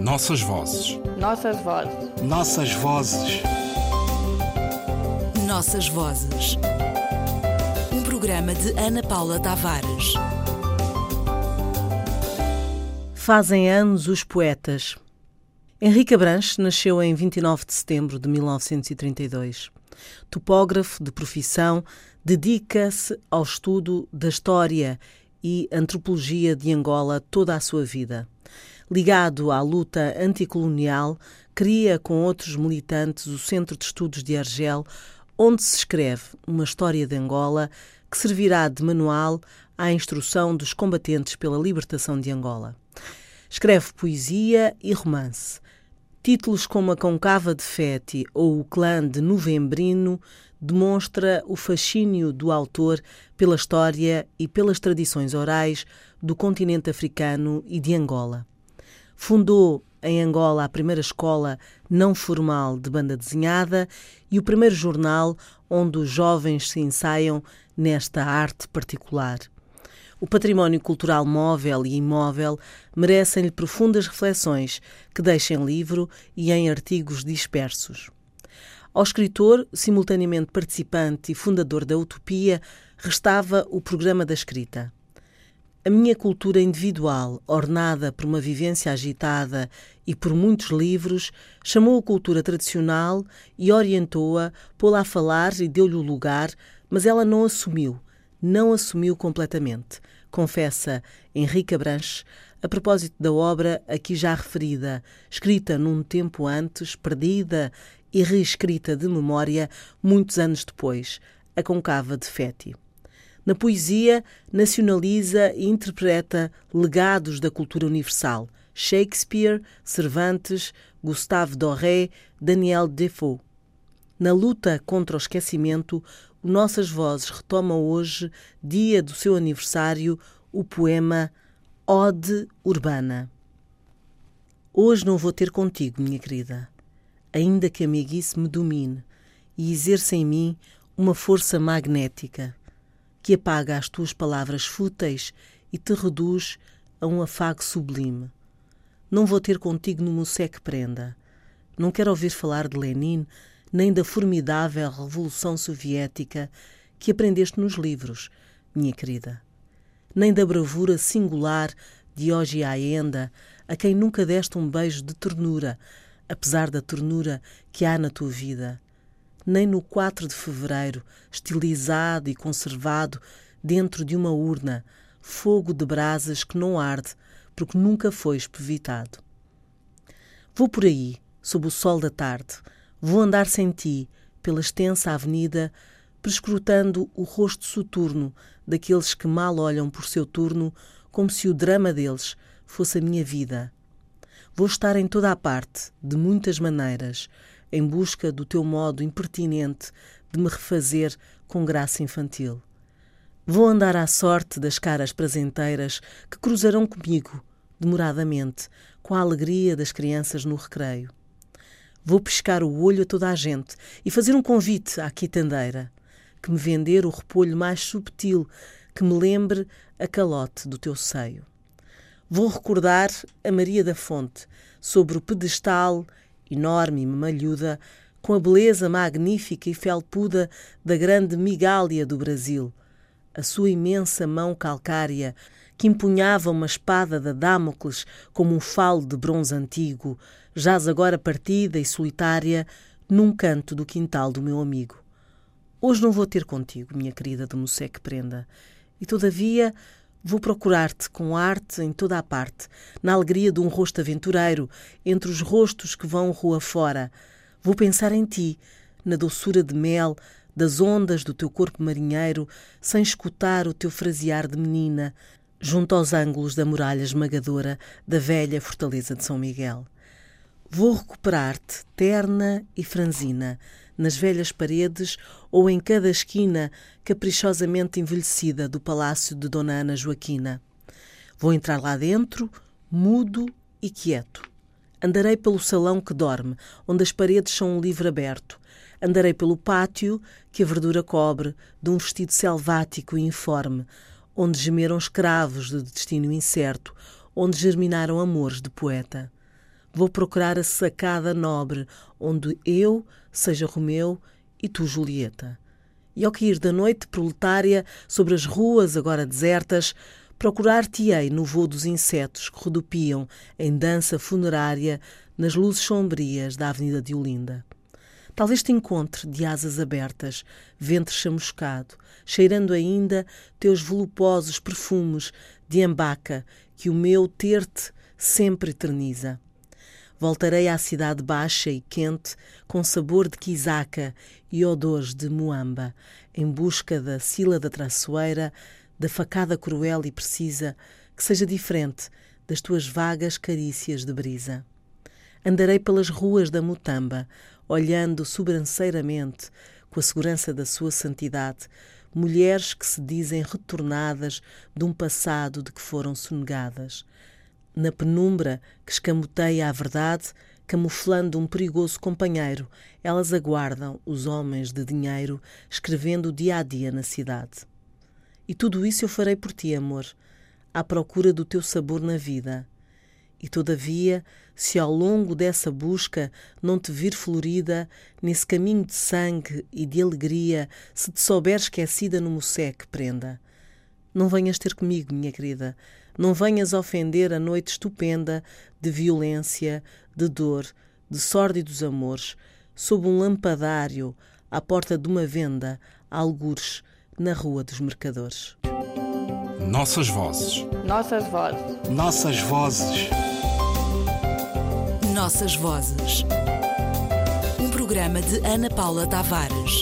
Nossas vozes. Nossas vozes. Nossas vozes. Nossas vozes. Um programa de Ana Paula Tavares. Fazem anos os poetas. Henrique Abranches nasceu em 29 de setembro de 1932. Topógrafo de profissão, dedica-se ao estudo da história e antropologia de Angola toda a sua vida. Ligado à luta anticolonial, cria com outros militantes o Centro de Estudos de Argel, onde se escreve uma história de Angola que servirá de manual à instrução dos combatentes pela libertação de Angola. Escreve poesia e romance. Títulos como A Concava de Feti ou O Clã de Novembrino demonstra o fascínio do autor pela história e pelas tradições orais do continente africano e de Angola. Fundou em Angola a primeira escola não formal de banda desenhada e o primeiro jornal onde os jovens se ensaiam nesta arte particular. O património cultural móvel e imóvel merecem-lhe profundas reflexões que deixa em livro e em artigos dispersos. Ao escritor, simultaneamente participante e fundador da Utopia, restava o programa da escrita. A minha cultura individual, ornada por uma vivência agitada e por muitos livros, chamou a cultura tradicional e orientou-a, pô-la a falar e deu-lhe o lugar, mas ela não assumiu, não assumiu completamente, confessa Henrique Abranches, a propósito da obra aqui já referida, escrita num tempo antes, perdida e reescrita de memória muitos anos depois, A Concava de Feti. Na poesia, nacionaliza e interpreta legados da cultura universal: Shakespeare, Cervantes, Gustave Doré, Daniel Defoe. Na luta contra o esquecimento, Nossas Vozes retoma hoje, dia do seu aniversário, o poema Ode Urbana. Hoje não vou ter contigo, minha querida, ainda que a meiguice me domine e exerça em mim uma força magnética que apaga as tuas palavras fúteis e te reduz a um afago sublime. Não vou ter contigo no museu que prenda. Não quero ouvir falar de Lenin, nem da formidável Revolução Soviética que aprendeste nos livros, minha querida. Nem da bravura singular de Oji Aenda, a quem nunca deste um beijo de ternura, apesar da ternura que há na tua vida nem no 4 de fevereiro, estilizado e conservado dentro de uma urna, fogo de brasas que não arde, porque nunca foi espevitado. Vou por aí, sob o sol da tarde, vou andar sem ti, pela extensa avenida, prescrutando o rosto soturno daqueles que mal olham por seu turno, como se o drama deles fosse a minha vida. Vou estar em toda a parte, de muitas maneiras, em busca do teu modo impertinente de me refazer com graça infantil. Vou andar à sorte das caras prazenteiras que cruzarão comigo, demoradamente, com a alegria das crianças no recreio. Vou pescar o olho a toda a gente e fazer um convite à quitandeira, que me vender o repolho mais subtil que me lembre a calote do teu seio. Vou recordar a Maria da Fonte sobre o pedestal enorme e malhuda, com a beleza magnífica e felpuda da grande migália do Brasil. A sua imensa mão calcária, que empunhava uma espada da Damocles como um falo de bronze antigo, jaz agora partida e solitária num canto do quintal do meu amigo. Hoje não vou ter contigo, minha querida de Moseque Prenda, e todavia Vou procurar-te com arte em toda a parte, na alegria de um rosto aventureiro, entre os rostos que vão rua fora. Vou pensar em ti, na doçura de mel, das ondas do teu corpo marinheiro, sem escutar o teu frasear de menina, junto aos ângulos da muralha esmagadora da velha fortaleza de São Miguel. Vou recuperar-te, terna e franzina, nas velhas paredes ou em cada esquina caprichosamente envelhecida do palácio de Dona Ana Joaquina. Vou entrar lá dentro, mudo e quieto. Andarei pelo salão que dorme, onde as paredes são um livro aberto. Andarei pelo pátio que a verdura cobre, de um vestido selvático e informe, onde gemeram escravos de destino incerto, onde germinaram amores de poeta. Vou procurar a sacada nobre, onde eu seja Romeu e tu Julieta. E ao cair da noite proletária, sobre as ruas agora desertas, procurar-te-ei no voo dos insetos que rodopiam em dança funerária nas luzes sombrias da Avenida de Olinda. Talvez te encontre de asas abertas, ventre chamuscado, cheirando ainda teus voluposos perfumes de ambaca que o meu ter-te sempre eterniza. Voltarei à cidade baixa e quente, com sabor de quisaca e odores de muamba, em busca da sílada traçoeira, da facada cruel e precisa, que seja diferente das tuas vagas carícias de brisa. Andarei pelas ruas da Mutamba, olhando sobranceiramente, com a segurança da sua santidade, mulheres que se dizem retornadas de um passado de que foram sonegadas. Na penumbra que escamoteia a verdade, camuflando um perigoso companheiro, elas aguardam os homens de dinheiro, escrevendo dia a dia na cidade. E tudo isso eu farei por ti, amor, à procura do teu sabor na vida. E todavia, se ao longo dessa busca não te vir florida, nesse caminho de sangue e de alegria, se te souber esquecida no mussé que prenda. Não venhas ter comigo, minha querida, não venhas ofender a noite estupenda de violência, de dor, de sórdidos amores, sob um lampadário, à porta de uma venda, algures, na Rua dos Mercadores. Nossas vozes. Nossas vozes. Nossas vozes. Nossas Vozes. Um programa de Ana Paula Tavares.